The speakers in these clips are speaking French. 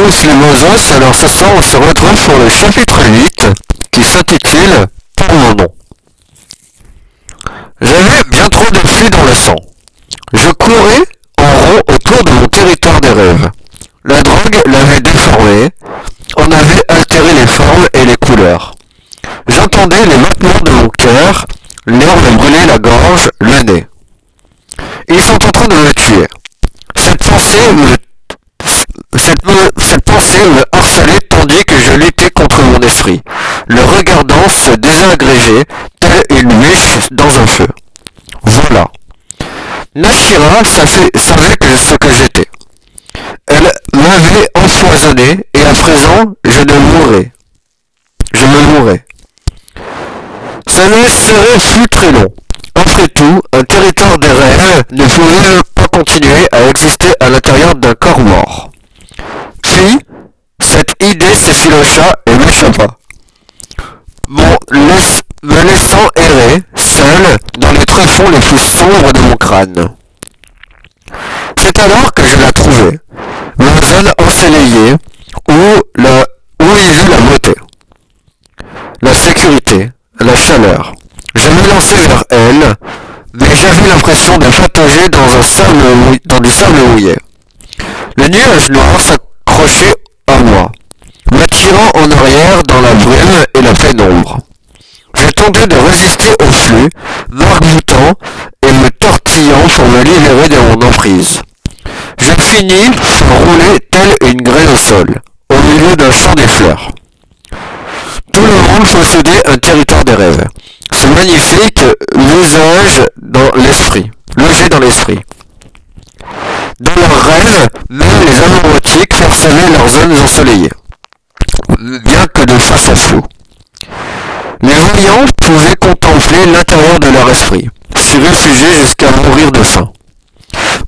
les Moses, alors ce soir on se retrouve pour le chapitre 8 qui s'intitule Pour mon nom. J'avais bien trop de flux dans le sang. Je courais en rond autour de mon territoire des rêves. La drogue l'avait déformé, en avait altéré les formes et les couleurs. J'entendais les battements de mon cœur, l'air me brûlait la gorge, le nez. Ils sont en train de me tuer. Cette pensée me cette, pensée me tandis que je luttais contre mon esprit, le regardant se désagréger tel une mèche dans un feu. Voilà. Nashira savait, savait que ce que j'étais. Elle m'avait empoisonné et à présent je ne mourrais. Je me mourrais. Ça ne serait plus très long. Après tout, un territoire des rêves ne pouvait pas continuer à exister à l'intérieur d'un corps mort. Cette idée s'effilocha et m'échappa. Me laissant errer, seul, dans les tréfonds les plus sombres de mon crâne. C'est alors que je la trouvai, ma zone ensoleillée, où, il y eut la beauté, la sécurité, la chaleur. Je me lançai vers elle, mais j'avais l'impression de patauger dans, dans du sable mouillé. Le nuage noir s'accrochait à moi, m'attirant en arrière dans brume et la pénombre. Je tentais de résister au flux, m'arc-boutant et me tortillant pour me libérer de mon emprise. Je finis par rouler telle une graine au sol, au milieu d'un champ des fleurs. Tout le monde possédait un territoire des rêves. Ce magnifique visage dans l'esprit, logé dans l'esprit. Dans leurs rêves, même les amoureustiques percevaient leurs zones ensoleillées, bien que de face à flou. Les voyants pouvaient contempler l'intérieur de leur esprit, s'y réfugier jusqu'à mourir de faim.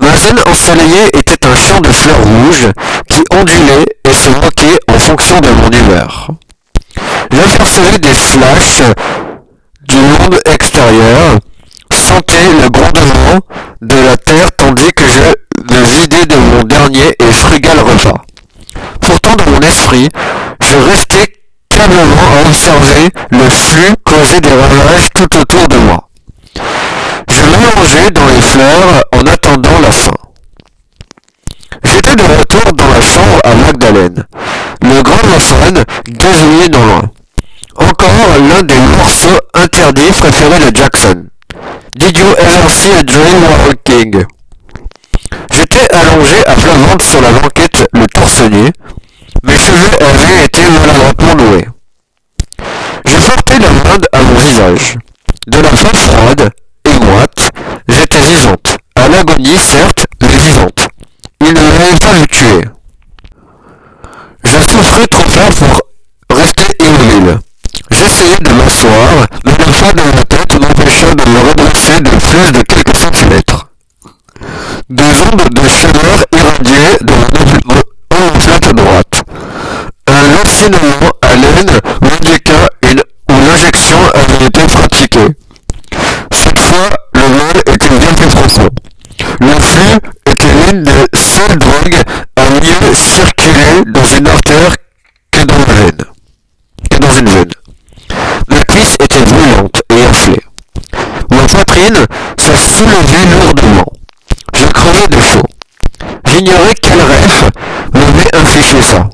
Ma zone ensoleillée était un champ de fleurs rouges qui ondulait et se moquait en fonction de mon humeur. J'apercevais des flashs du monde extérieur, sentais le grondement de la terre tandis que je me vidais de mon dernier et frugal repas. Pourtant dans mon esprit, je restais calmement à observer le flux causer des ravages tout autour de moi. Je m'allongeais dans les fleurs en attendant la fin. J'étais de retour dans la chambre à Magdalene. Le gramophone gazouillait non loin. Encore l'un des morceaux interdits préférés de Jackson. Did you ever see a dream walking? J'étais allongé à plat sur la banquette, le torse nu. Mes cheveux avaient été maladroitement noués. Je portais la main à mon visage. De la peau froide et moite, j'étais vivante. L'agonie, certes, vivante. Il ne m'avait pas vu tuer. Je souffrais trop fort pour rester immobile. J'essayais de m'asseoir, mais le poids de ma tête m'empêcha de me redresser de plus de quelques centimètres. Des ondes de chaleur irradiaient de mon omoplate droite. Un lancinement à l'aine m'indiqua une où l'injection avait été pratiquée. Cette fois, le mal était bien plus profond. Le flux était l'une des seules drogues à mieux circuler dans une artère que dans. Que une veine. Ma cuisse était brûlante et enflée. Ma poitrine se soulevait lourdement. Je crevais de chaud. J'ignorais quel rêve m'avait infligé ça.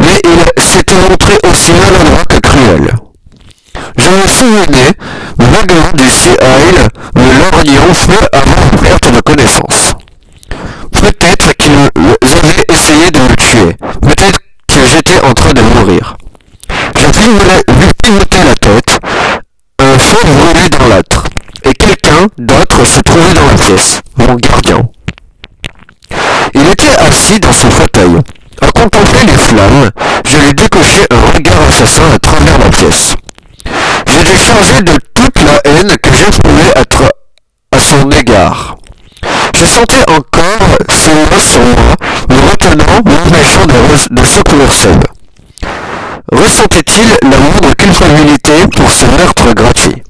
Mais il s'était montré aussi maladroit que cruel. Je me souvenais vaguement du Sea Isle me lorgnant peu avant ma perte de connaissance. Peut-être qu'ils avaient essayé de me tuer. Peut-être que j'étais en train de mourir. Je pivotais la tête. Un feu brûlait dans l'âtre. Et quelqu'un d'autre se trouvait dans la pièce. Mon gardien. Il était assis dans son fauteuil. À contempler les flammes, je lui décochai un regard assassin à travers la pièce. J'étais chargé de la haine que j'éprouvais à, à son égard. Je sentais encore ses mains sur moi, me retenant, m'empêchant de, de secourir Seb. Ressentait-il la moindre culpabilité pour ce meurtre gratuit?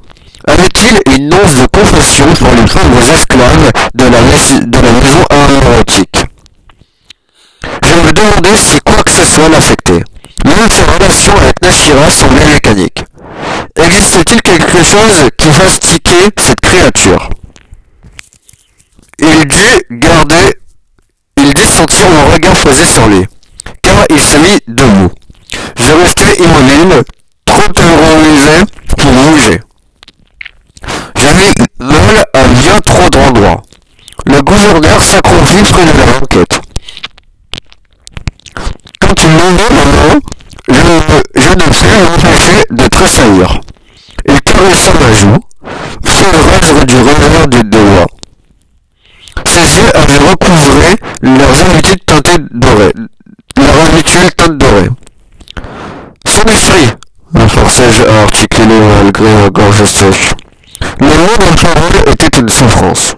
Avait-il une once de confession pour les pauvres esclaves de la, maison aéronautique Je me demandai si quoi que ce soit l'affectait. Même ses relations avec Nashira semblaient mécaniques. Existe-t-il quelque chose qui fasse cette créature? Il dut garder... Il dut sentir mon regard posé sur lui, car il se mit debout. Je restais immobile, trop terrorisé pour bouger. J'avais mal à bien trop d'endroits. Le gouverneur s'accroupit près de la banquette. Quand il m'ouvrit la main, je ne, pus m'empêcher de tressaillir. Il caressa ma joue, reste du revers des doigts. Ses yeux avaient recouvré leurs habitudes teintées dorées, leur habituelle teinte dorée. Celui-ci, forçai-je à articuler malgré ma gorge sèche. Le mot de parole était une souffrance.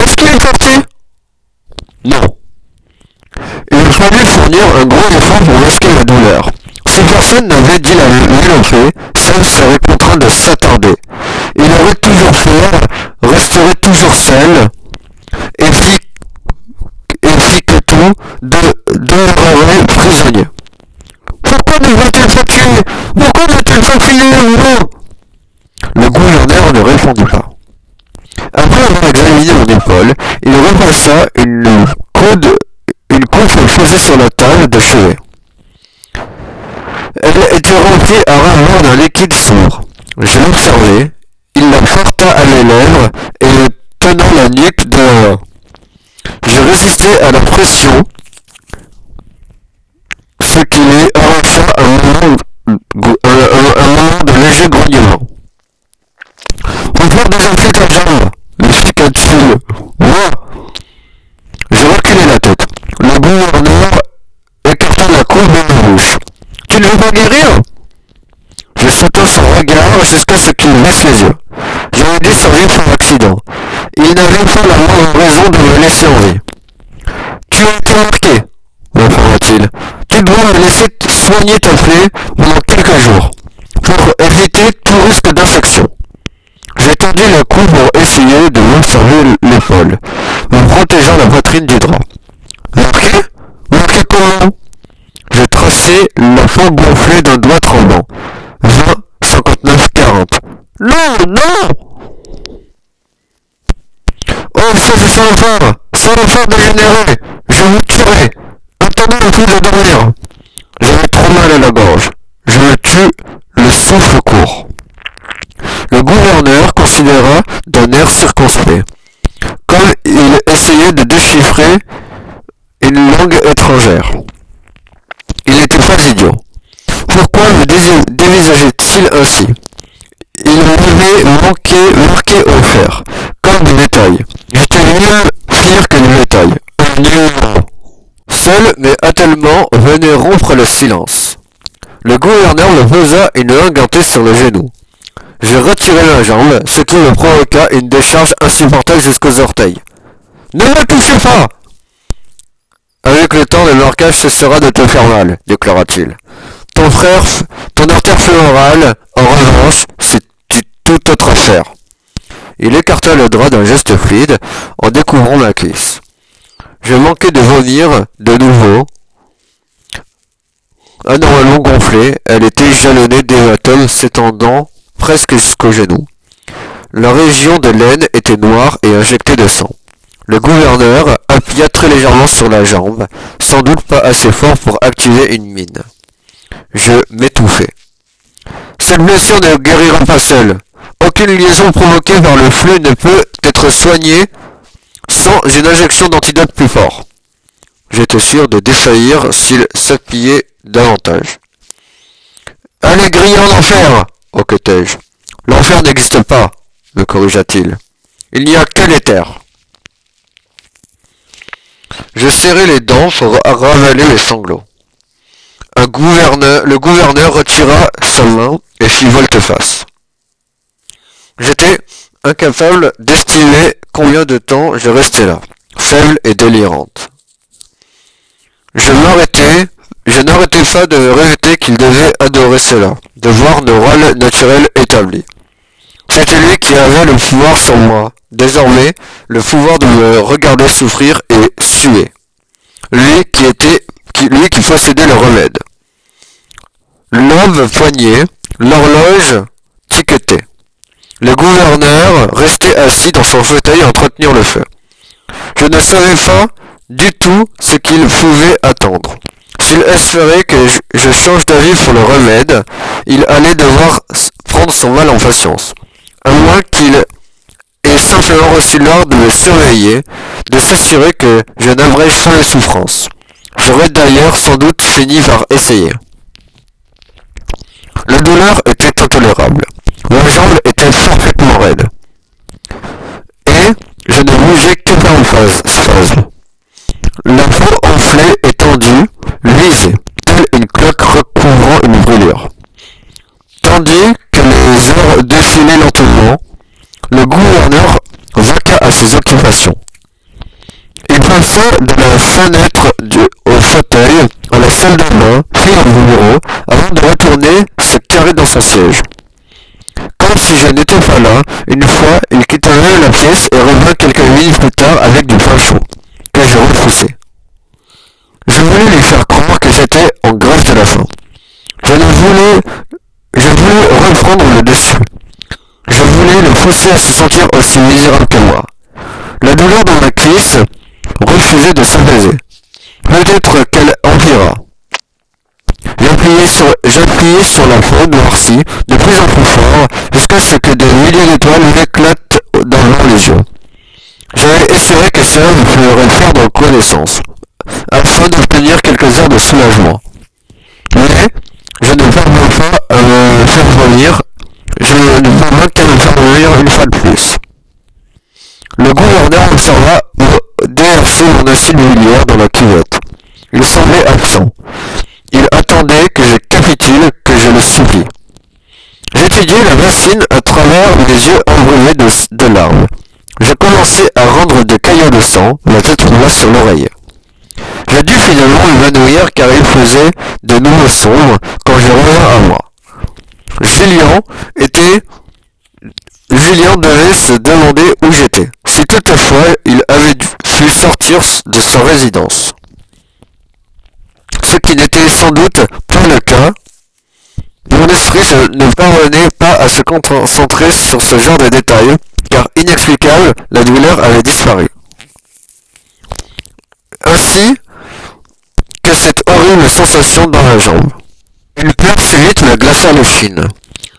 Est-ce qu'il est parti Non. Il fallut fournir un gros effort pour masquer la douleur. Si personne n'avait dit la vérité, seul serait contraint de s'attarder. Il aurait toujours peur, resterait toujours seul, et fit, que tout de, demeurerait prisonnier. Pourquoi ne va-t-il pas tuer Pourquoi n'a-t-il pas filé Le gouverneur ne répondit pas. Après avoir examiné mon épaule, il repassa une coude, une coude posée sur la table de chevet. Elle était remplie à d'un liquide sombre. Je l'observai, il la porta à mes lèvres et me tenant la nuque de. Je résistais à la pression, ce qui lui arracha un moment, un, un, un moment de léger grognement. Reprends désenfler ta jambe, expliqua-t-il. Moi Je reculai la tête. Le gouverneur écarta la courbe de ma bouche. Tu ne veux pas guérir? Regard jusqu'à ce qu'il baisse les yeux. J'aurais dû survivre par accident. Il n'avait pas la moindre raison de me laisser en vie. Tu as été marqué, m'informa-t-il. Tu dois me laisser soigner ta plaie pendant quelques jours, pour éviter tout risque d'infection. J'ai tendu le cou pour essayer de m'observer l'épaule, me protégeant la poitrine du drap. Marqué? Marqué comment? Je traçai la fond gonflée d'un doigt tremblant. Ça c'est salopard Salopard dégénéré Je vous tuerai Attendez le coup de dormir J'avais trop mal à la gorge. Je me tue le souffle court. Le gouverneur considéra d'un air circonspect, comme il essayait de déchiffrer une langue étrangère. Il n'était pas idiot. Pourquoi me dévisageait-il ainsi? Il m'avait manqué, marqué au fer, des détails. J'étais mieux pire que. Un numéro. Seul mes attellements venaient rompre le silence. Le gouverneur me posa une main gantée sur le genou. Je retirai la jambe, ce qui me provoqua une décharge insupportable jusqu'aux orteils. Ne me touchez pas Avec le temps, le marquage cessera de te faire mal, déclara-t-il. Ton frère, ton artère fémorale, en revanche, c'est une toute autre affaire. Il écarta le drap d'un geste fluide en découvrant ma cuisse. Je manquais de vomir de nouveau. Anormalement gonflée, elle était jalonnée d'hématome s'étendant presque jusqu'au genou. La région de l'aine était noire et injectée de sang. Le gouverneur appuya très légèrement sur la jambe, sans doute pas assez fort pour activer une mine. Je m'étouffai. Cette blessure ne guérira pas seule. Aucune liaison provoquée par le flux ne peut être soignée sans une injection d'antidote plus fort. J'étais sûr de défaillir s'il s'appuyait davantage. Allez griller en enfer hoquetai-je. L'enfer n'existe pas, me corrigea-t-il. Il n'y a que l'éther. Je serrai les dents pour ravaler les sanglots. Le gouverneur retira sa main et fit volte-face. J'étais incapable d'estimer combien de temps je restais là, faible et délirante. Je m'arrêtais, je n'arrêtais pas de répéter qu'il devait adorer cela, de voir nos rôles naturels établis. C'était lui qui avait le pouvoir sur moi, désormais le pouvoir de me regarder souffrir et suer. lui qui était, lui qui possédait le remède. L'homme poignait, l'horloge tiquetait. Le gouverneur restait assis dans son fauteuil à entretenir le feu. Je ne savais pas du tout ce qu'il pouvait attendre. S'il espérait que je change d'avis pour le remède, il allait devoir prendre son mal en patience. À moins qu'il ait simplement reçu l'ordre de me surveiller, de s'assurer que je n'abrège pas les souffrances. J'aurais d'ailleurs sans doute fini par essayer. La douleur était intolérable. Ma jambe était parfaitement raide. Et je ne bougeais que par phase. La peau enflée et tendue luisait, telle une cloque recouvrant une brûlure. Tandis que les heures défilaient lentement, le gouverneur vaqua à ses occupations. Il passa de la fenêtre du, au fauteuil à la salle de bain, puis au bureau, avant de retourner se carrer dans son siège. Si je n'étais pas là, une fois, il quitta la pièce et revint quelques minutes plus tard avec du pain chaud, que je repoussais. Je voulais lui faire croire que j'étais en grève de la faim. Je ne voulais, je voulais reprendre le dessus. Je voulais le pousser à se sentir aussi misérable que moi. La douleur dans ma cuisse refusait de s'apaiser. Peut-être qu'elle empira. J'appuyais sur, la peau noircie de plus en plus fort jusqu'à ce que des milliers d'étoiles m'éclatent dans les yeux? J'avais espéré que cela me ferait perdre connaissance, afin d'obtenir quelques heures de soulagement. Mais je ne parviens pas à me faire revenir, je ne parviens qu'à me faire revenir une fois de plus. Le gouverneur observa déverser mon acide miliaire dans la cuvette. Il semblait absent. Il attendait que je capitule, que je le supplie. La à travers les yeux embrumés de, larmes. Je commençais à rendre des caillots de sang, la tête roula sur l'oreille. J'ai dû finalement m'évanouir car il faisait de nouveau sombre quand je reviens à moi. Julien était... Julien devait se demander où j'étais, si toutefois il avait pu sortir de sa résidence. Ce qui n'était sans doute pas le cas, mon esprit ne parvenait à se concentrer sur ce genre de détails, car inexplicable, la douleur avait disparu. Ainsi que cette horrible sensation dans la jambe. Une peur subite me glaça les chines.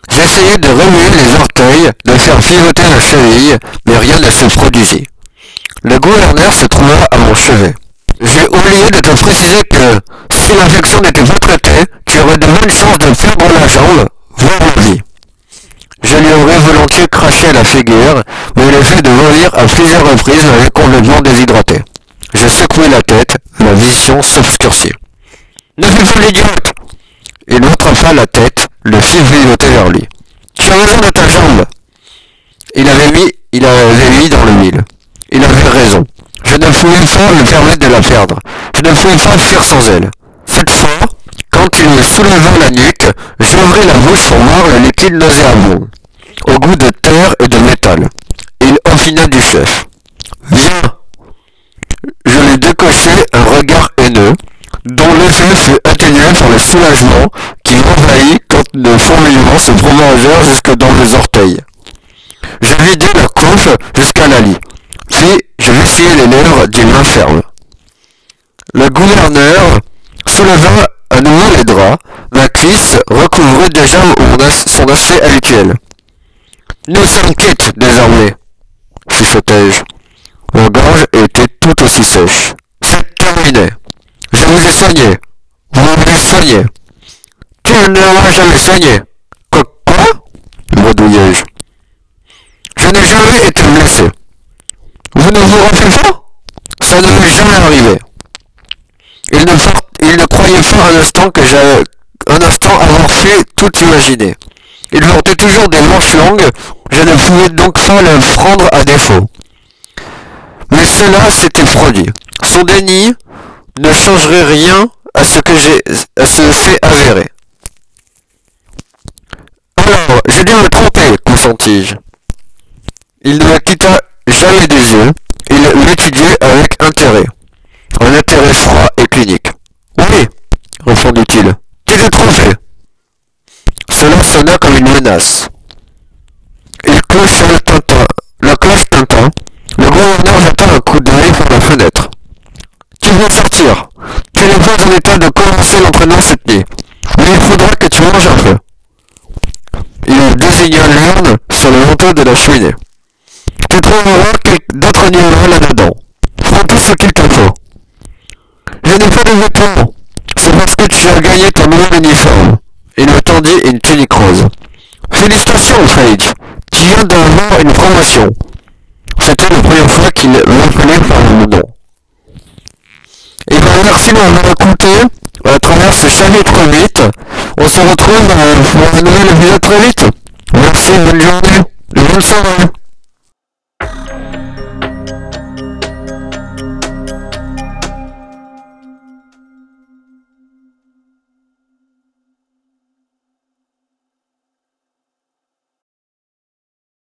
J'essayais de remuer les orteils, de faire pivoter la cheville, mais rien ne se produisit. Le gouverneur se trouva à mon chevet. J'ai oublié de te préciser que, si l'infection n'était pas traitée, tu aurais de bonnes chances de perdre la jambe, voire la vie. Je lui aurais la figure, mais le fait de vomir à plusieurs reprises m'avait complètement déshydraté. Je secouai la tête, ma vision s'obscurcit. Ne fais pas l'idiote Il m'attrapa la tête, le fit vivoter vers lui. Tu as raison de ta jambe Il avait mis, il avait mis dans le mille. Il avait raison. Je ne pouvais pas me permettre de la perdre. Je ne pouvais pas fuir sans elle. Cette fois, quand il me souleva la nuque, j'ouvris la bouche pour voir le liquide nauséabond, au goût de terre et de métal. Il offina du chef. Viens Je lui décochai un regard haineux, dont l'effet fut atténué par le soulagement qui m'envahit quand le fourmillement se prolongèrent jusque dans les orteils. Je vidai la couche jusqu'à la lit. Puis je m'essuyai les lèvres d'une main ferme. Le gouverneur souleva à nouveau les draps, ma cuisse recouvrait déjà son aspect habituel. Nous sommes quittes désormais, chuchotai-je. Ma gorge était tout aussi sèche. C'est terminé. Je vous ai soigné. Vous m'avez soigné. Tu ne m'as jamais soigné. Quoi, bredouillai-je. Je n'ai jamais été blessé. Vous ne vous rappelez pas? Ça ne m'est jamais arrivé. Il ne, il ne croyait pas un instant que j'avais un instant avoir fait tout imaginer. Il portait toujours des manches longues, je ne pouvais donc pas le prendre à défaut. Mais cela s'était produit? Son déni ne changerait rien à ce que j'ai à ce fait avéré. Alors, j'ai dû me tromper, consentis-je. Il ne me quitta jamais des yeux, il l'étudiait avec intérêt. Un intérêt froid et clinique. Oui, répondit-il. Tu l'as trouvé. Cela sonna comme une Il clocha le tintin. La cloche tintin. Le gouverneur jeta un coup d'œil par la fenêtre. Tu veux sortir. Tu n'es pas en état de commencer l'entraînement cette nuit. Mais il faudra que tu manges un peu. Il désigna l'urne sur le manteau de la cheminée. Tu trouveras d'autres niveaux là-dedans. Prends tout ce qu'il te faut. Je n'ai pas de vêtements. C'est parce que tu as gagné ton nouvel uniforme. Il me tendit une tunique rose. Félicitations, Fake. Tu viens d'avoir une promotion. C'était la première fois qu'il m'appelait par le nom. Et bien merci de m'avoir écouté à travers ce chapitre 8. On se retrouve pour un nouvel épisode très vite. Merci, bonne journée, bonne soirée.